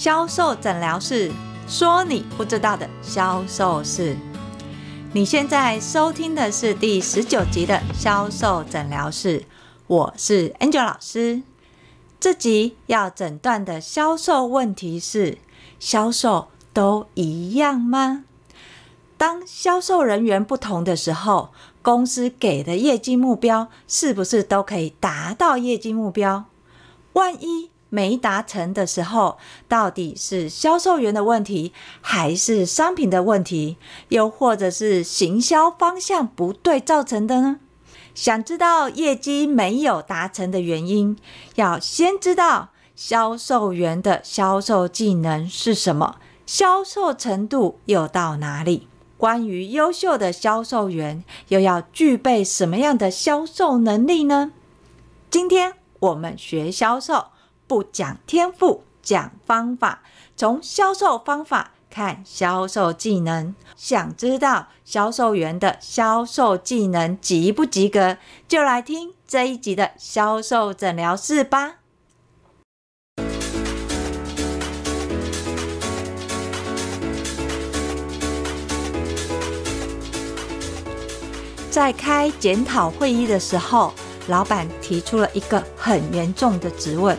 销售诊疗室说你不知道的销售事。你现在收听的是第十九集的销售诊疗室，我是 Angel 老师。这集要诊断的销售问题是：销售都一样吗？当销售人员不同的时候，公司给的业绩目标是不是都可以达到业绩目标？万一没达成的时候，到底是销售员的问题，还是商品的问题，又或者是行销方向不对造成的呢？想知道业绩没有达成的原因，要先知道销售员的销售技能是什么，销售程度又到哪里？关于优秀的销售员，又要具备什么样的销售能力呢？今天我们学销售，不讲天赋，讲方法，从销售方法看销售技能。想知道销售员的销售技能及不及格，就来听这一集的销售诊疗室吧。在开检讨会议的时候，老板提出了一个很严重的质问：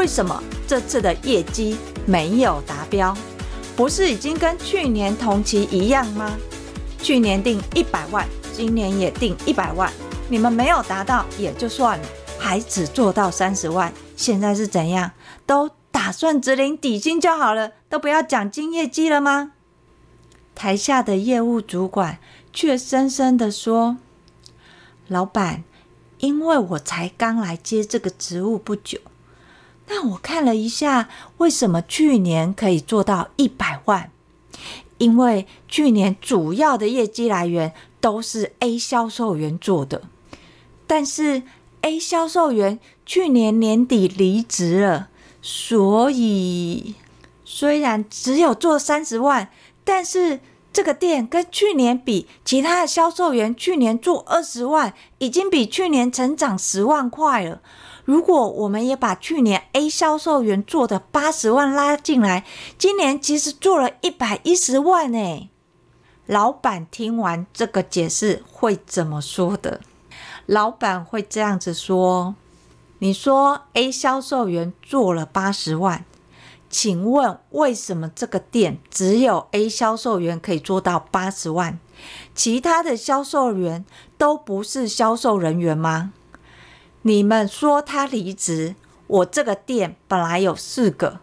为什么这次的业绩没有达标？不是已经跟去年同期一样吗？去年定一百万，今年也定一百万，你们没有达到也就算了，还只做到三十万，现在是怎样？都打算只领底薪就好了，都不要奖金业绩了吗？台下的业务主管。却深深的说：“老板，因为我才刚来接这个职务不久，那我看了一下，为什么去年可以做到一百万？因为去年主要的业绩来源都是 A 销售员做的，但是 A 销售员去年年底离职了，所以虽然只有做三十万，但是。”这个店跟去年比，其他的销售员去年做二十万，已经比去年成长十万块了。如果我们也把去年 A 销售员做的八十万拉进来，今年其实做了一百一十万诶。老板听完这个解释会怎么说的？老板会这样子说：“你说 A 销售员做了八十万。”请问为什么这个店只有 A 销售员可以做到八十万，其他的销售员都不是销售人员吗？你们说他离职，我这个店本来有四个，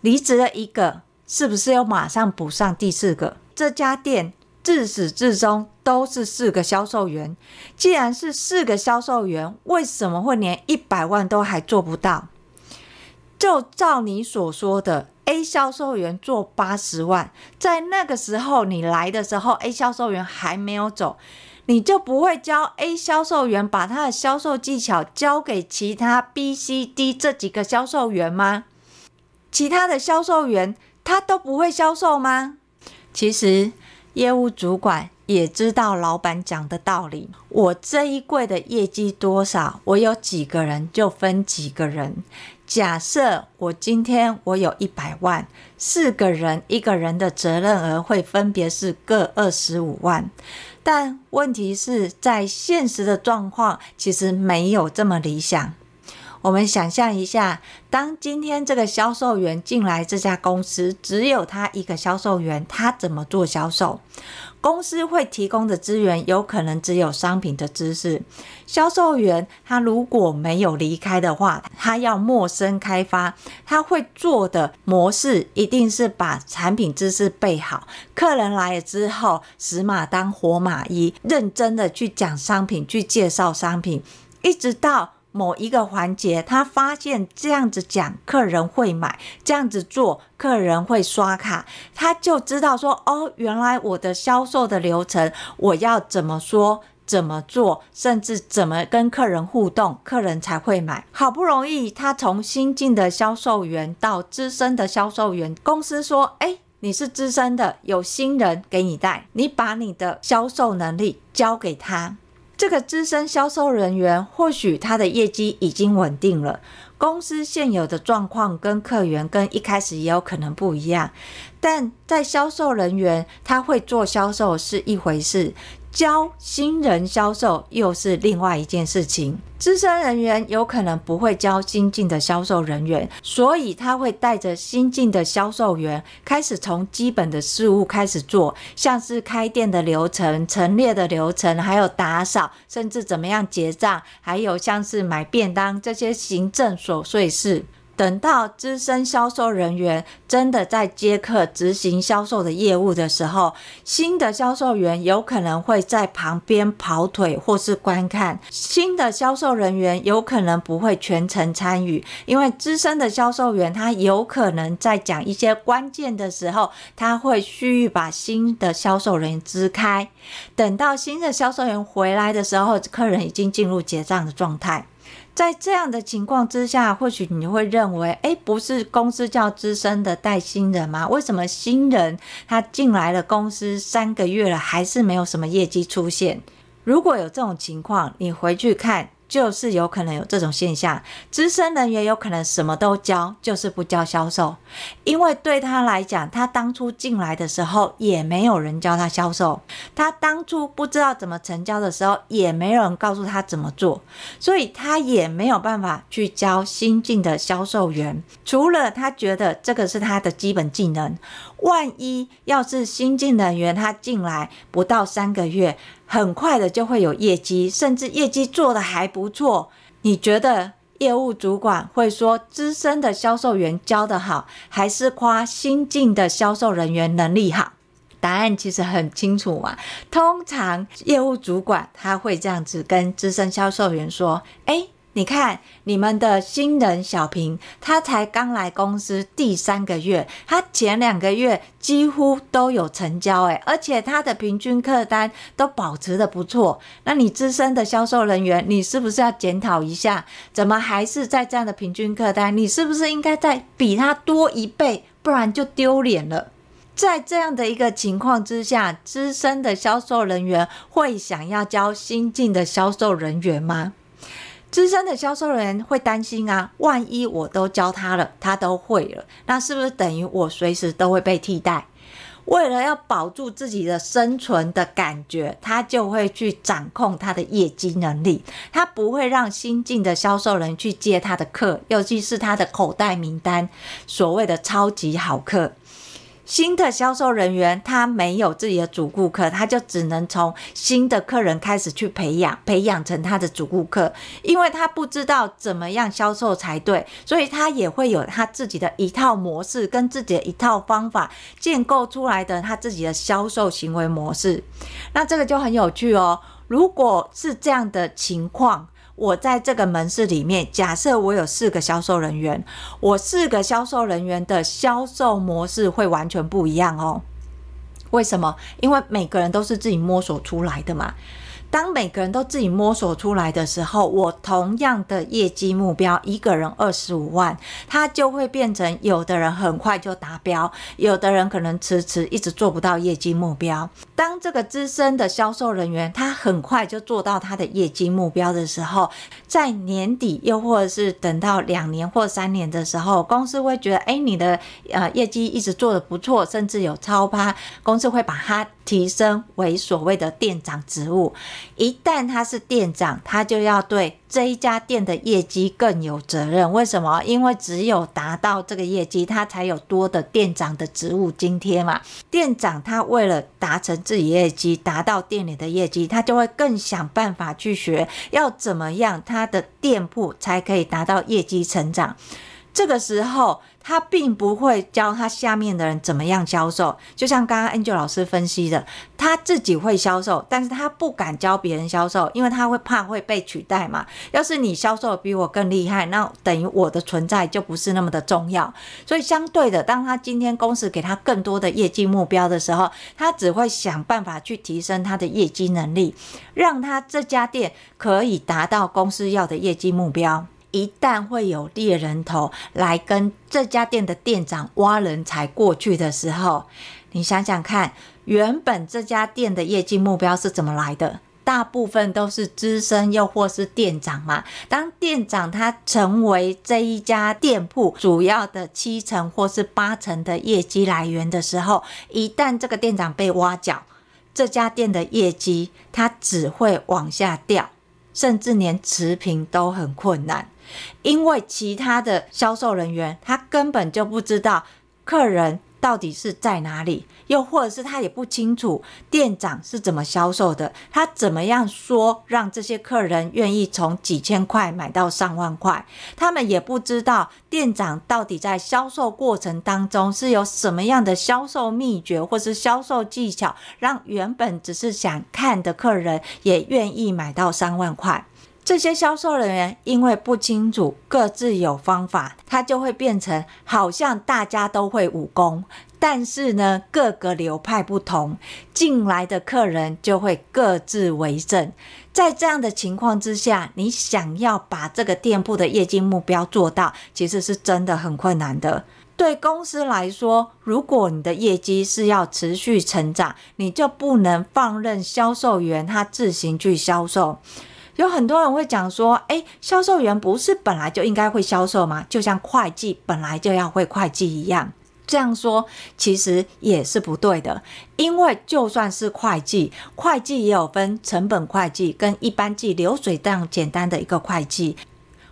离职了一个，是不是要马上补上第四个？这家店自始至终都是四个销售员，既然是四个销售员，为什么会连一百万都还做不到？就照你所说的，A 销售员做八十万，在那个时候你来的时候，A 销售员还没有走，你就不会教 A 销售员把他的销售技巧交给其他 B、C、D 这几个销售员吗？其他的销售员他都不会销售吗？其实业务主管也知道老板讲的道理。我这一柜的业绩多少，我有几个人就分几个人。假设我今天我有一百万，四个人，一个人的责任额会分别是各二十五万，但问题是在现实的状况其实没有这么理想。我们想象一下，当今天这个销售员进来这家公司，只有他一个销售员，他怎么做销售？公司会提供的资源有可能只有商品的知识。销售员他如果没有离开的话，他要陌生开发，他会做的模式一定是把产品知识备好，客人来了之后，死马当活马医，认真的去讲商品，去介绍商品，一直到。某一个环节，他发现这样子讲，客人会买；这样子做，客人会刷卡。他就知道说，哦，原来我的销售的流程，我要怎么说、怎么做，甚至怎么跟客人互动，客人才会买。好不容易，他从新进的销售员到资深的销售员，公司说，哎，你是资深的，有新人给你带，你把你的销售能力交给他。这个资深销售人员或许他的业绩已经稳定了，公司现有的状况跟客源跟一开始也有可能不一样，但在销售人员他会做销售是一回事。教新人销售又是另外一件事情。资深人员有可能不会教新进的销售人员，所以他会带着新进的销售员开始从基本的事务开始做，像是开店的流程、陈列的流程，还有打扫，甚至怎么样结账，还有像是买便当这些行政琐碎事。等到资深销售人员真的在接客执行销售的业务的时候，新的销售员有可能会在旁边跑腿或是观看。新的销售人员有可能不会全程参与，因为资深的销售员他有可能在讲一些关键的时候，他会蓄意把新的销售人员支开。等到新的销售员回来的时候，客人已经进入结账的状态。在这样的情况之下，或许你会认为，哎，不是公司叫资深的带新人吗？为什么新人他进来了公司三个月了，还是没有什么业绩出现？如果有这种情况，你回去看。就是有可能有这种现象，资深人员有可能什么都教，就是不教销售，因为对他来讲，他当初进来的时候也没有人教他销售，他当初不知道怎么成交的时候，也没有人告诉他怎么做，所以他也没有办法去教新进的销售员，除了他觉得这个是他的基本技能。万一要是新进人员他进来不到三个月，很快的就会有业绩，甚至业绩做得还不错。你觉得业务主管会说资深的销售员教得好，还是夸新进的销售人员能力好？答案其实很清楚嘛。通常业务主管他会这样子跟资深销售员说：“诶。”你看，你们的新人小平，他才刚来公司第三个月，他前两个月几乎都有成交，诶，而且他的平均客单都保持得不错。那你资深的销售人员，你是不是要检讨一下，怎么还是在这样的平均客单？你是不是应该再比他多一倍，不然就丢脸了。在这样的一个情况之下，资深的销售人员会想要教新进的销售人员吗？资深的销售人员会担心啊，万一我都教他了，他都会了，那是不是等于我随时都会被替代？为了要保住自己的生存的感觉，他就会去掌控他的业绩能力，他不会让新进的销售人去接他的客，尤其是他的口袋名单，所谓的超级好客。新的销售人员，他没有自己的主顾客，他就只能从新的客人开始去培养，培养成他的主顾客。因为他不知道怎么样销售才对，所以他也会有他自己的一套模式，跟自己的一套方法建构出来的他自己的销售行为模式。那这个就很有趣哦。如果是这样的情况。我在这个门市里面，假设我有四个销售人员，我四个销售人员的销售模式会完全不一样哦。为什么？因为每个人都是自己摸索出来的嘛。当每个人都自己摸索出来的时候，我同样的业绩目标，一个人二十五万，他就会变成有的人很快就达标，有的人可能迟迟一直做不到业绩目标。当这个资深的销售人员他很快就做到他的业绩目标的时候，在年底又或者是等到两年或三年的时候，公司会觉得，哎，你的呃业绩一直做得不错，甚至有超趴，公司会把他提升为所谓的店长职务。一旦他是店长，他就要对这一家店的业绩更有责任。为什么？因为只有达到这个业绩，他才有多的店长的职务津贴嘛。店长他为了达成自己业绩，达到店里的业绩，他就会更想办法去学，要怎么样他的店铺才可以达到业绩成长。这个时候，他并不会教他下面的人怎么样销售，就像刚刚 Angel 老师分析的，他自己会销售，但是他不敢教别人销售，因为他会怕会被取代嘛。要是你销售比我更厉害，那等于我的存在就不是那么的重要。所以相对的，当他今天公司给他更多的业绩目标的时候，他只会想办法去提升他的业绩能力，让他这家店可以达到公司要的业绩目标。一旦会有猎人头来跟这家店的店长挖人才过去的时候，你想想看，原本这家店的业绩目标是怎么来的？大部分都是资深又或是店长嘛。当店长他成为这一家店铺主要的七成或是八成的业绩来源的时候，一旦这个店长被挖角，这家店的业绩它只会往下掉，甚至连持平都很困难，因为其他的销售人员他根本就不知道客人到底是在哪里，又或者是他也不清楚店长是怎么销售的，他怎么样说让这些客人愿意从几千块买到上万块，他们也不知道店长到底在销售过程当中是有什么样的销售秘诀或是销售技巧，让原本只是想看的客人也愿意买到上万块。这些销售人员因为不清楚，各自有方法，他就会变成好像大家都会武功，但是呢，各个流派不同，进来的客人就会各自为政。在这样的情况之下，你想要把这个店铺的业绩目标做到，其实是真的很困难的。对公司来说，如果你的业绩是要持续成长，你就不能放任销售员他自行去销售。有很多人会讲说，诶，销售员不是本来就应该会销售吗？就像会计本来就要会会计一样。这样说其实也是不对的，因为就算是会计，会计也有分成本会计跟一般计流水这样简单的一个会计。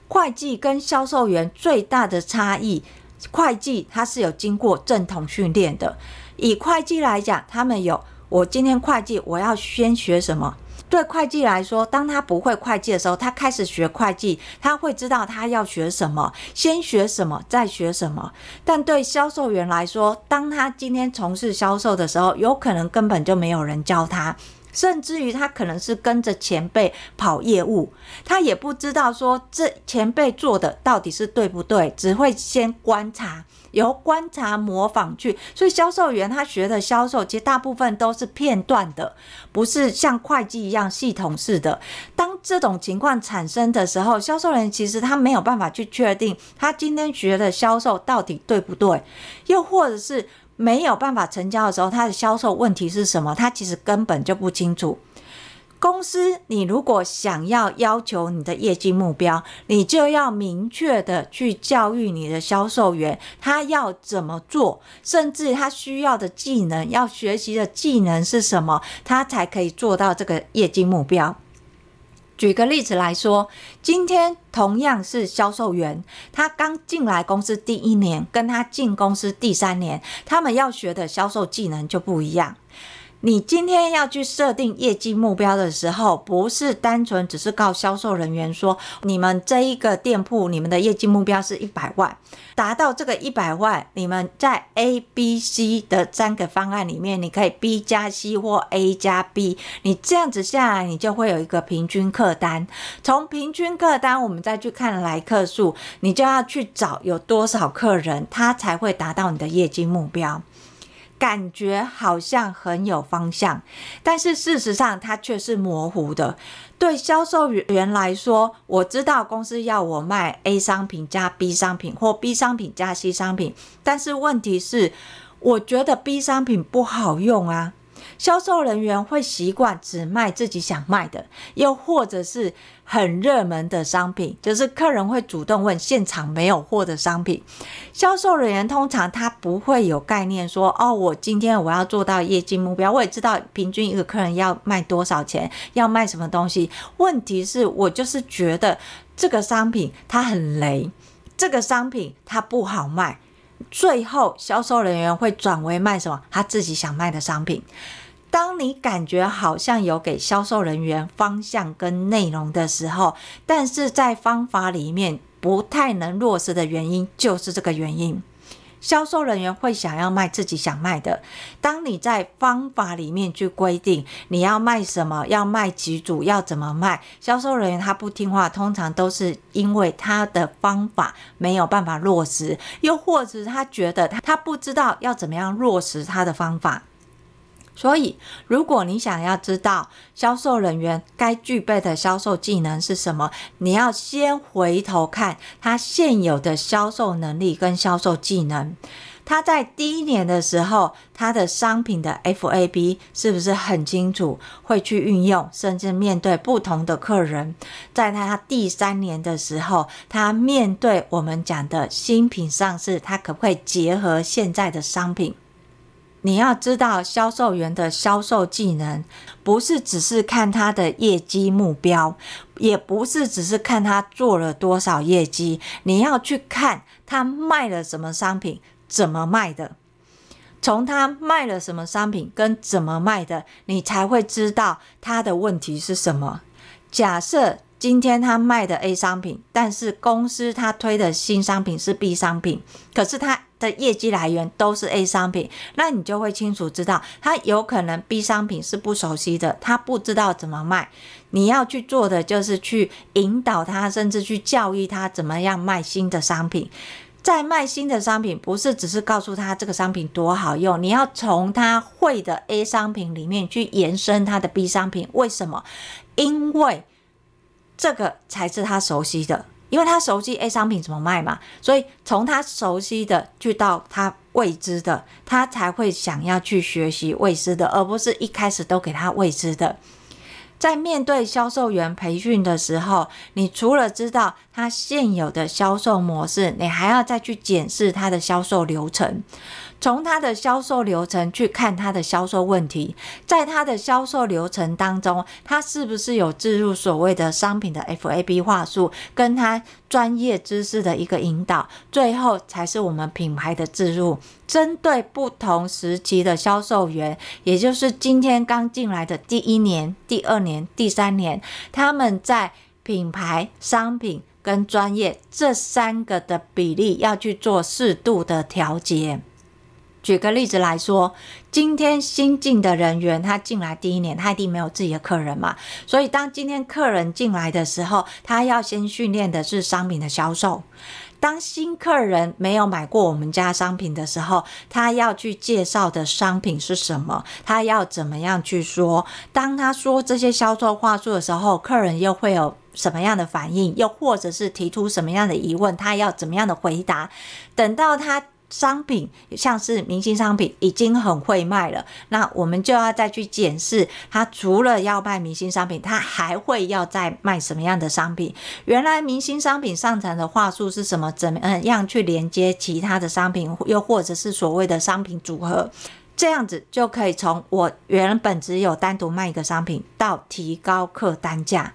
会计跟销售员最大的差异，会计它是有经过正统训练的。以会计来讲，他们有，我今天会计我要先学什么？对会计来说，当他不会会计的时候，他开始学会计，他会知道他要学什么，先学什么，再学什么。但对销售员来说，当他今天从事销售的时候，有可能根本就没有人教他，甚至于他可能是跟着前辈跑业务，他也不知道说这前辈做的到底是对不对，只会先观察。由观察模仿去，所以销售员他学的销售，其实大部分都是片段的，不是像会计一样系统式的。当这种情况产生的时候，销售员其实他没有办法去确定他今天学的销售到底对不对，又或者是没有办法成交的时候，他的销售问题是什么，他其实根本就不清楚。公司，你如果想要要求你的业绩目标，你就要明确的去教育你的销售员，他要怎么做，甚至他需要的技能，要学习的技能是什么，他才可以做到这个业绩目标。举个例子来说，今天同样是销售员，他刚进来公司第一年，跟他进公司第三年，他们要学的销售技能就不一样。你今天要去设定业绩目标的时候，不是单纯只是告销售人员说，你们这一个店铺，你们的业绩目标是一百万，达到这个一百万，你们在 A、B、C 的三个方案里面，你可以 B 加 C 或 A 加 B，你这样子下来，你就会有一个平均客单。从平均客单，我们再去看来客数，你就要去找有多少客人，他才会达到你的业绩目标。感觉好像很有方向，但是事实上它却是模糊的。对销售员来说，我知道公司要我卖 A 商品加 B 商品，或 B 商品加 C 商品，但是问题是，我觉得 B 商品不好用啊。销售人员会习惯只卖自己想卖的，又或者是很热门的商品，就是客人会主动问现场没有货的商品。销售人员通常他不会有概念说，哦，我今天我要做到业绩目标，我也知道平均一个客人要卖多少钱，要卖什么东西。问题是我就是觉得这个商品它很雷，这个商品它不好卖。最后，销售人员会转为卖什么？他自己想卖的商品。当你感觉好像有给销售人员方向跟内容的时候，但是在方法里面不太能落实的原因，就是这个原因。销售人员会想要卖自己想卖的。当你在方法里面去规定你要卖什么，要卖几组，要怎么卖，销售人员他不听话，通常都是因为他的方法没有办法落实，又或者他觉得他他不知道要怎么样落实他的方法。所以，如果你想要知道销售人员该具备的销售技能是什么，你要先回头看他现有的销售能力跟销售技能。他在第一年的时候，他的商品的 FAB 是不是很清楚，会去运用，甚至面对不同的客人。在他第三年的时候，他面对我们讲的新品上市，他可不可以结合现在的商品？你要知道，销售员的销售技能不是只是看他的业绩目标，也不是只是看他做了多少业绩，你要去看他卖了什么商品，怎么卖的。从他卖了什么商品跟怎么卖的，你才会知道他的问题是什么。假设今天他卖的 A 商品，但是公司他推的新商品是 B 商品，可是他的业绩来源都是 A 商品，那你就会清楚知道，他有可能 B 商品是不熟悉的，他不知道怎么卖。你要去做的就是去引导他，甚至去教育他怎么样卖新的商品。在卖新的商品，不是只是告诉他这个商品多好用，你要从他会的 A 商品里面去延伸他的 B 商品。为什么？因为这个才是他熟悉的。因为他熟悉 A 商品怎么卖嘛，所以从他熟悉的去到他未知的，他才会想要去学习未知的，而不是一开始都给他未知的。在面对销售员培训的时候，你除了知道他现有的销售模式，你还要再去检视他的销售流程。从他的销售流程去看他的销售问题，在他的销售流程当中，他是不是有置入所谓的商品的 FAB 话术，跟他专业知识的一个引导，最后才是我们品牌的置入。针对不同时期的销售员，也就是今天刚进来的第一年、第二年、第三年，他们在品牌、商品跟专业这三个的比例要去做适度的调节。举个例子来说，今天新进的人员，他进来第一年，他一定没有自己的客人嘛，所以当今天客人进来的时候，他要先训练的是商品的销售。当新客人没有买过我们家商品的时候，他要去介绍的商品是什么？他要怎么样去说？当他说这些销售话术的时候，客人又会有什么样的反应？又或者是提出什么样的疑问？他要怎么样的回答？等到他。商品像是明星商品已经很会卖了，那我们就要再去检视，他除了要卖明星商品，他还会要再卖什么样的商品？原来明星商品上场的话术是什么？怎么样去连接其他的商品？又或者是所谓的商品组合？这样子就可以从我原本只有单独卖一个商品，到提高客单价。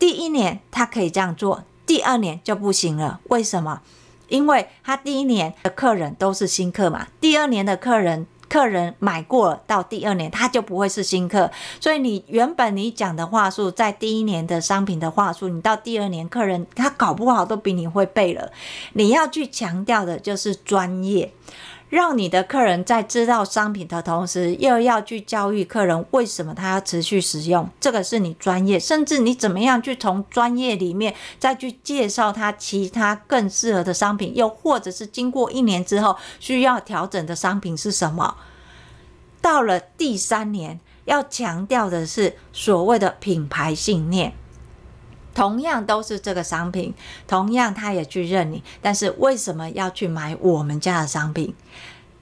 第一年他可以这样做，第二年就不行了。为什么？因为他第一年的客人都是新客嘛，第二年的客人客人买过了，到第二年他就不会是新客，所以你原本你讲的话术，在第一年的商品的话术，你到第二年客人他搞不好都比你会背了。你要去强调的就是专业。让你的客人在知道商品的同时，又要去教育客人为什么他要持续使用，这个是你专业，甚至你怎么样去从专业里面再去介绍他其他更适合的商品，又或者是经过一年之后需要调整的商品是什么？到了第三年，要强调的是所谓的品牌信念。同样都是这个商品，同样他也去认你，但是为什么要去买我们家的商品？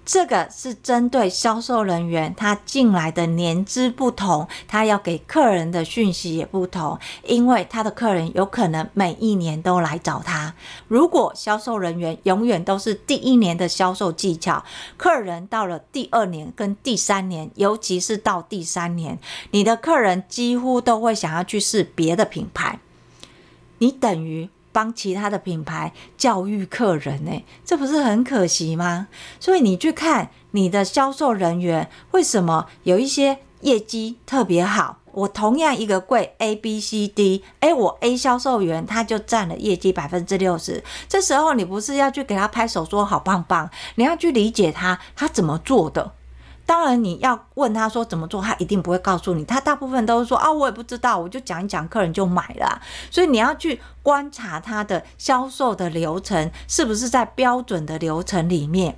这个是针对销售人员，他进来的年资不同，他要给客人的讯息也不同，因为他的客人有可能每一年都来找他。如果销售人员永远都是第一年的销售技巧，客人到了第二年跟第三年，尤其是到第三年，你的客人几乎都会想要去试别的品牌，你等于。帮其他的品牌教育客人呢，这不是很可惜吗？所以你去看你的销售人员，为什么有一些业绩特别好？我同样一个柜 A、B、C、D，哎，我 A 销售员他就占了业绩百分之六十。这时候你不是要去给他拍手说好棒棒，你要去理解他，他怎么做的。当然，你要问他说怎么做，他一定不会告诉你。他大部分都是说啊，我也不知道，我就讲一讲，客人就买了。所以你要去观察他的销售的流程是不是在标准的流程里面。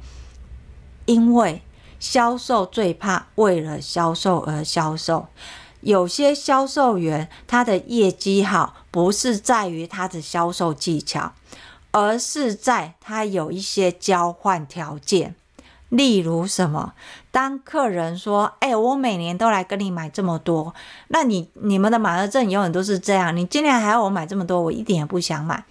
因为销售最怕为了销售而销售。有些销售员他的业绩好，不是在于他的销售技巧。而是在他有一些交换条件。例如什么？当客人说：“哎、我每年都来跟你买这么多，那你你们的满额赠永远都是这样，你今年还要我买这么多，我一点也不想买。”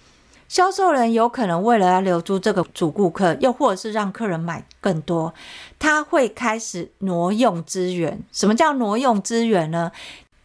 销售人有可能为了要留住这个主顾客，又或者是让客人买更多，他会开始挪用资源。什么叫挪用资源呢？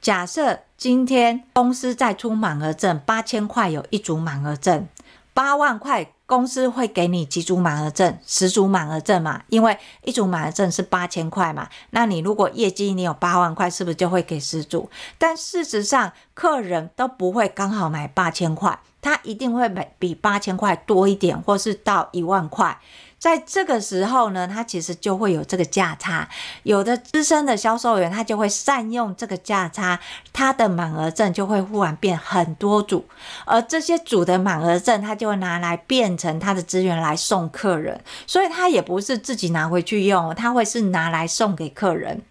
假设今天公司在出满额赠，八千块有一组满额赠，八万块。公司会给你几组满额赠？十组满额赠嘛，因为一组满额赠是八千块嘛。那你如果业绩你有八万块，是不是就会给十组？但事实上，客人都不会刚好买八千块，他一定会买比八千块多一点，或是到一万块。在这个时候呢，他其实就会有这个价差。有的资深的销售员，他就会善用这个价差，他的满额赠就会忽然变很多组，而这些组的满额赠，他就会拿来变成他的资源来送客人，所以他也不是自己拿回去用，他会是拿来送给客人，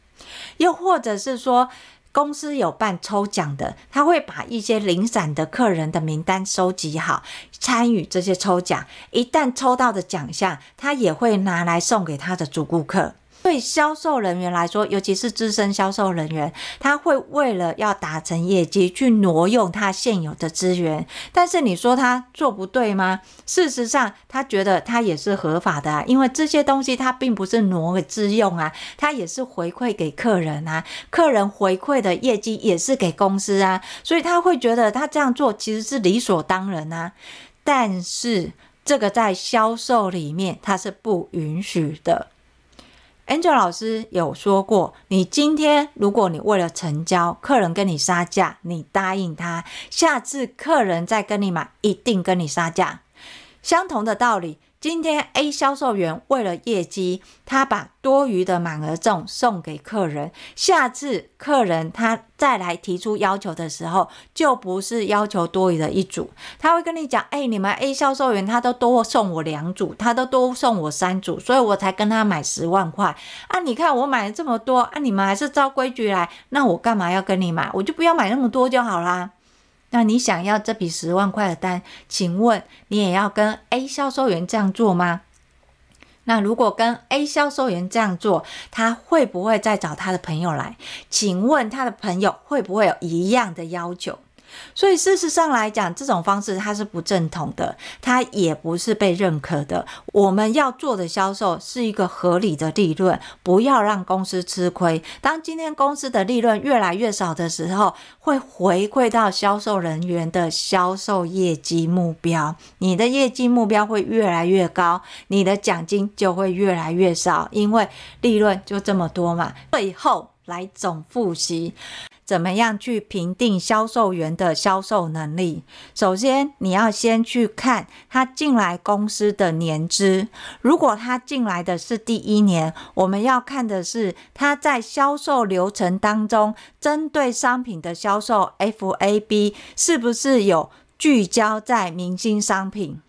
又或者是说。公司有办抽奖的，他会把一些零散的客人的名单收集好，参与这些抽奖。一旦抽到的奖项，他也会拿来送给他的主顾客。对销售人员来说，尤其是资深销售人员，他会为了要达成业绩，去挪用他现有的资源。但是你说他做不对吗？事实上，他觉得他也是合法的啊，因为这些东西他并不是挪给自用啊，他也是回馈给客人啊，客人回馈的业绩也是给公司啊，所以他会觉得他这样做其实是理所当然啊。但是这个在销售里面，他是不允许的。Angel 老师有说过，你今天如果你为了成交，客人跟你杀价，你答应他，下次客人再跟你买，一定跟你杀价。相同的道理。今天 A 销售员为了业绩，他把多余的满额赠送给客人。下次客人他再来提出要求的时候，就不是要求多余的一组，他会跟你讲：“哎、你们 A 销售员他都多送我两组，他都多送我三组，所以我才跟他买十万块。啊，你看我买了这么多，啊，你们还是照规矩来，那我干嘛要跟你买？我就不要买那么多就好啦。”那你想要这笔十万块的单，请问你也要跟 A 销售员这样做吗？那如果跟 A 销售员这样做，他会不会再找他的朋友来？请问他的朋友会不会有一样的要求？所以事实上来讲，这种方式它是不正统的，它也不是被认可的。我们要做的销售是一个合理的利润，不要让公司吃亏。当今天公司的利润越来越少的时候，会回馈到销售人员的销售业绩目标。你的业绩目标会越来越高，你的奖金就会越来越少，因为利润就这么多嘛。最后来总复习。怎么样去评定销售员的销售能力？首先，你要先去看他进来公司的年资。如果他进来的是第一年，我们要看的是他在销售流程当中，针对商品的销售 FAB 是不是有聚焦在明星商品。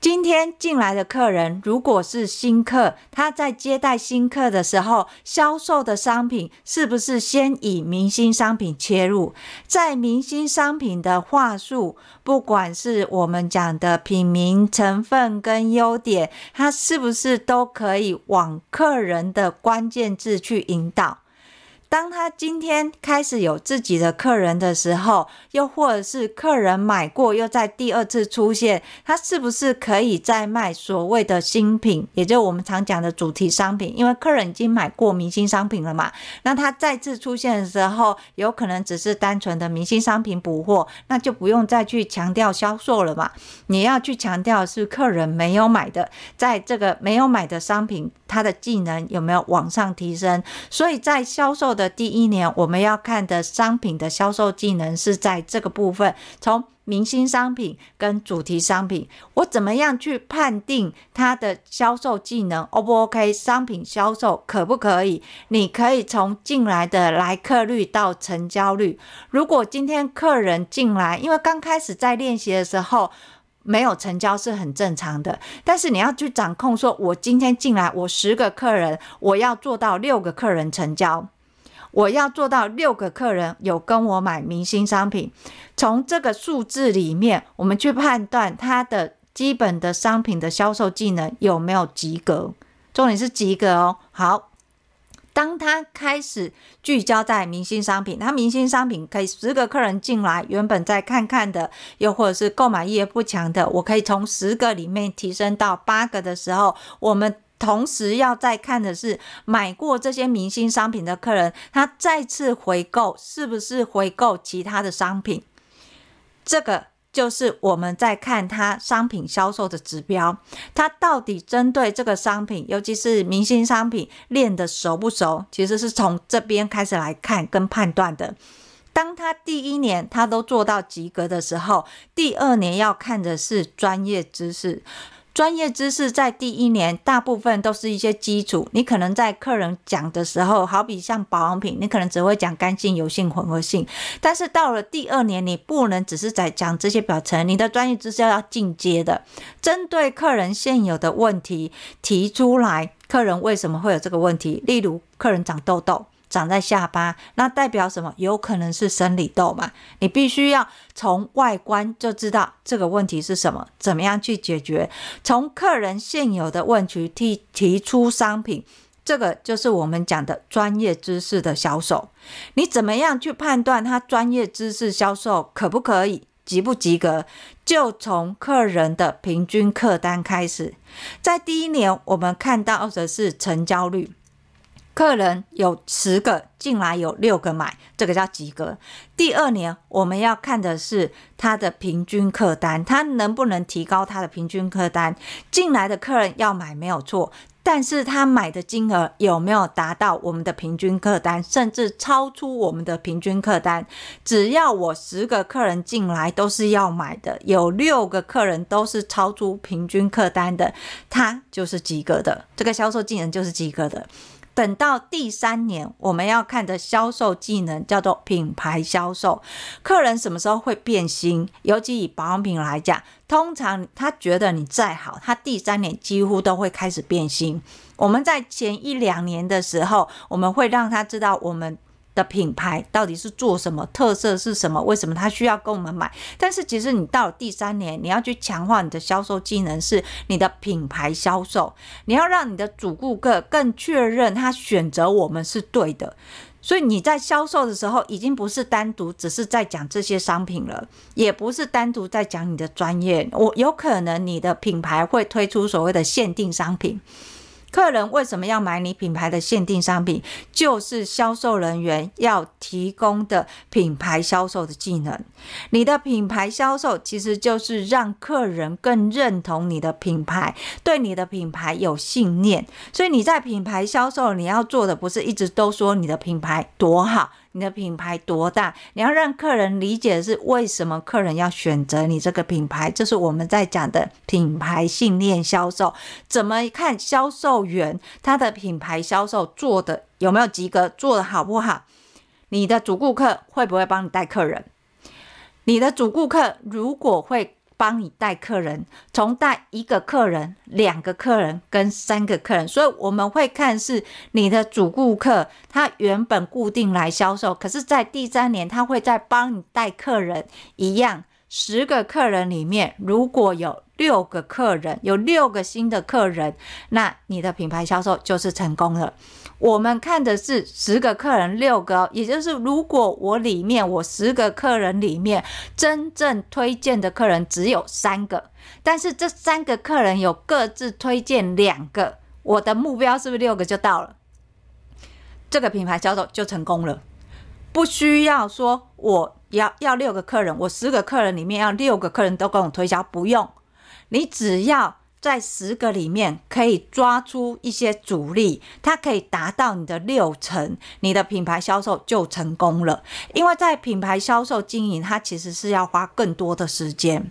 今天进来的客人，如果是新客，他在接待新客的时候，销售的商品是不是先以明星商品切入？在明星商品的话术，不管是我们讲的品名、成分跟优点，它是不是都可以往客人的关键字去引导？当他今天开始有自己的客人的时候，又或者是客人买过又在第二次出现，他是不是可以再卖所谓的新品，也就是我们常讲的主题商品？因为客人已经买过明星商品了嘛，那他再次出现的时候，有可能只是单纯的明星商品补货，那就不用再去强调销售了嘛。你要去强调是客人没有买的，在这个没有买的商品，他的技能有没有往上提升？所以在销售的第一年，我们要看的商品的销售技能是在这个部分，从明星商品跟主题商品，我怎么样去判定它的销售技能 O 不 OK？商品销售可不可以？你可以从进来的来客率到成交率。如果今天客人进来，因为刚开始在练习的时候。没有成交是很正常的，但是你要去掌控，说我今天进来，我十个客人，我要做到六个客人成交，我要做到六个客人有跟我买明星商品。从这个数字里面，我们去判断它的基本的商品的销售技能有没有及格？重点是及格哦。好，当他开始聚焦在明星商品，他明星商品可以十个客人进来，原本在看看的，又或者是购买意愿不强的，我可以从十个里面提升到八个的时候，我们。同时要再看的是，买过这些明星商品的客人，他再次回购是不是回购其他的商品？这个就是我们在看他商品销售的指标，他到底针对这个商品，尤其是明星商品练得熟不熟？其实是从这边开始来看跟判断的。当他第一年他都做到及格的时候，第二年要看的是专业知识。专业知识在第一年大部分都是一些基础，你可能在客人讲的时候，好比像保养品，你可能只会讲干性、油性、混合性。但是到了第二年，你不能只是在讲这些表层，你的专业知识要进阶的，针对客人现有的问题提出来，客人为什么会有这个问题？例如，客人长痘痘。长在下巴，那代表什么？有可能是生理痘嘛？你必须要从外观就知道这个问题是什么，怎么样去解决？从客人现有的问题提提出商品，这个就是我们讲的专业知识的销售。你怎么样去判断他专业知识销售可不可以，及不及格？就从客人的平均客单开始。在第一年，我们看到的是成交率。客人有十个进来，有六个买，这个叫及格。第二年我们要看的是他的平均客单，他能不能提高他的平均客单？进来的客人要买没有错，但是他买的金额有没有达到我们的平均客单，甚至超出我们的平均客单？只要我十个客人进来都是要买的，有六个客人都是超出平均客单的，他就是及格的，这个销售技能就是及格的。等到第三年，我们要看的销售技能叫做品牌销售。客人什么时候会变心？尤其以保养品来讲，通常他觉得你再好，他第三年几乎都会开始变心。我们在前一两年的时候，我们会让他知道我们。的品牌到底是做什么？特色是什么？为什么他需要跟我们买？但是其实你到了第三年，你要去强化你的销售技能，是你的品牌销售。你要让你的主顾客更确认他选择我们是对的。所以你在销售的时候，已经不是单独只是在讲这些商品了，也不是单独在讲你的专业。我有可能你的品牌会推出所谓的限定商品。客人为什么要买你品牌的限定商品？就是销售人员要提供的品牌销售的技能。你的品牌销售其实就是让客人更认同你的品牌，对你的品牌有信念。所以你在品牌销售，你要做的不是一直都说你的品牌多好。你的品牌多大？你要让客人理解的是为什么客人要选择你这个品牌，这是我们在讲的品牌信念销售。怎么看销售员他的品牌销售做的有没有及格，做的好不好？你的主顾客会不会帮你带客人？你的主顾客如果会。帮你带客人，从带一个客人、两个客人跟三个客人，所以我们会看是你的主顾客，他原本固定来销售，可是，在第三年他会再帮你带客人，一样，十个客人里面如果有六个客人，有六个新的客人，那你的品牌销售就是成功了。我们看的是十个客人六个，也就是如果我里面我十个客人里面真正推荐的客人只有三个，但是这三个客人有各自推荐两个，我的目标是不是六个就到了？这个品牌销售就成功了，不需要说我要要六个客人，我十个客人里面要六个客人都跟我推销，不用，你只要。在十个里面可以抓出一些主力，它可以达到你的六成，你的品牌销售就成功了。因为在品牌销售经营，它其实是要花更多的时间。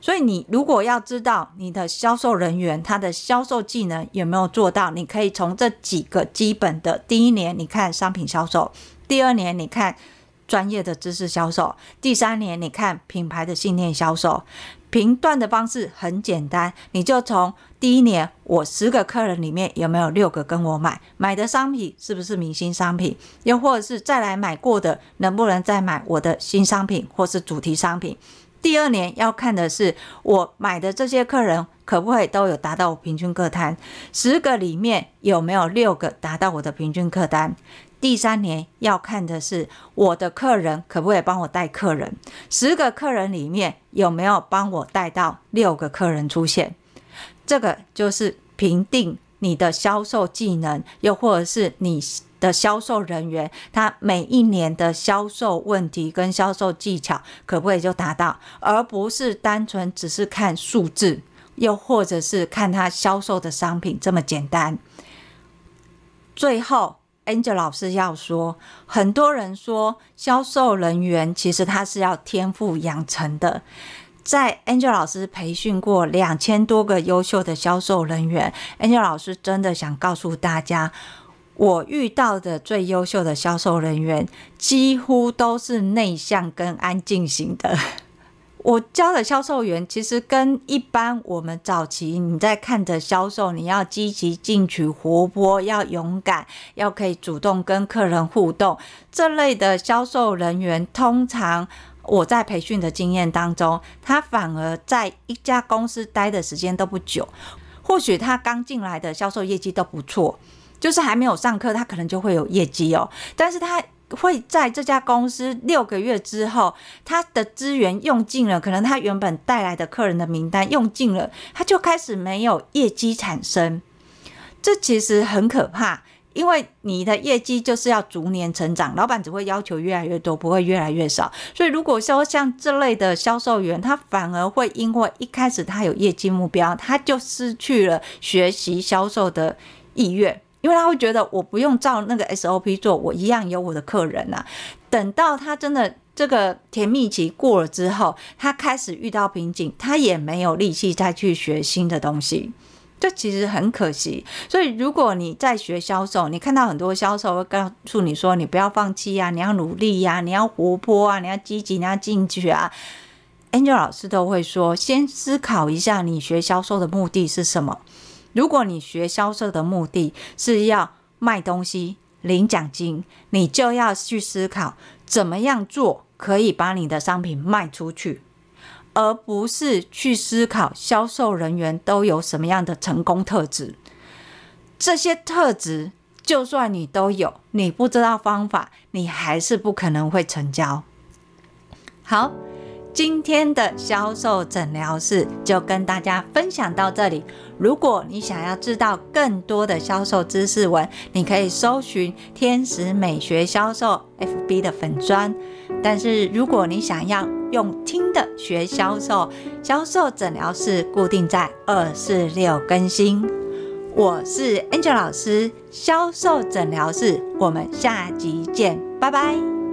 所以你如果要知道你的销售人员他的销售技能有没有做到，你可以从这几个基本的：第一年你看商品销售，第二年你看专业的知识销售，第三年你看品牌的信念销售。评断的方式很简单，你就从第一年，我十个客人里面有没有六个跟我买，买的商品是不是明星商品，又或者是再来买过的，能不能再买我的新商品或是主题商品？第二年要看的是我买的这些客人可不可以都有达到我平均客单，十个里面有没有六个达到我的平均客单。第三年要看的是我的客人可不可以帮我带客人，十个客人里面有没有帮我带到六个客人出现。这个就是评定你的销售技能，又或者是你。的销售人员，他每一年的销售问题跟销售技巧可不可以就达到，而不是单纯只是看数字，又或者是看他销售的商品这么简单。最后，Angel 老师要说，很多人说销售人员其实他是要天赋养成的，在 Angel 老师培训过两千多个优秀的销售人员，Angel 老师真的想告诉大家。我遇到的最优秀的销售人员，几乎都是内向跟安静型的。我教的销售员，其实跟一般我们早期你在看着销售，你要积极进取、活泼、要勇敢、要可以主动跟客人互动这类的销售人员，通常我在培训的经验当中，他反而在一家公司待的时间都不久，或许他刚进来的销售业绩都不错。就是还没有上课，他可能就会有业绩哦。但是他会在这家公司六个月之后，他的资源用尽了，可能他原本带来的客人的名单用尽了，他就开始没有业绩产生。这其实很可怕，因为你的业绩就是要逐年成长，老板只会要求越来越多，不会越来越少。所以如果说像这类的销售员，他反而会因为一开始他有业绩目标，他就失去了学习销售的意愿。因为他会觉得我不用照那个 SOP 做，我一样有我的客人呐、啊。等到他真的这个甜蜜期过了之后，他开始遇到瓶颈，他也没有力气再去学新的东西，这其实很可惜。所以如果你在学销售，你看到很多销售会告诉你说，你不要放弃啊，你要努力呀、你要活泼啊，你要积极，你要进取啊。Angel 老师都会说，先思考一下你学销售的目的是什么。如果你学销售的目的是要卖东西、领奖金，你就要去思考怎么样做可以把你的商品卖出去，而不是去思考销售人员都有什么样的成功特质。这些特质就算你都有，你不知道方法，你还是不可能会成交。好。今天的销售诊疗室就跟大家分享到这里。如果你想要知道更多的销售知识文，你可以搜寻“天使美学销售 ”FB 的粉专。但是如果你想要用听的学销售，销售诊疗室固定在二四六更新。我是 Angel 老师，销售诊疗室，我们下集见，拜拜。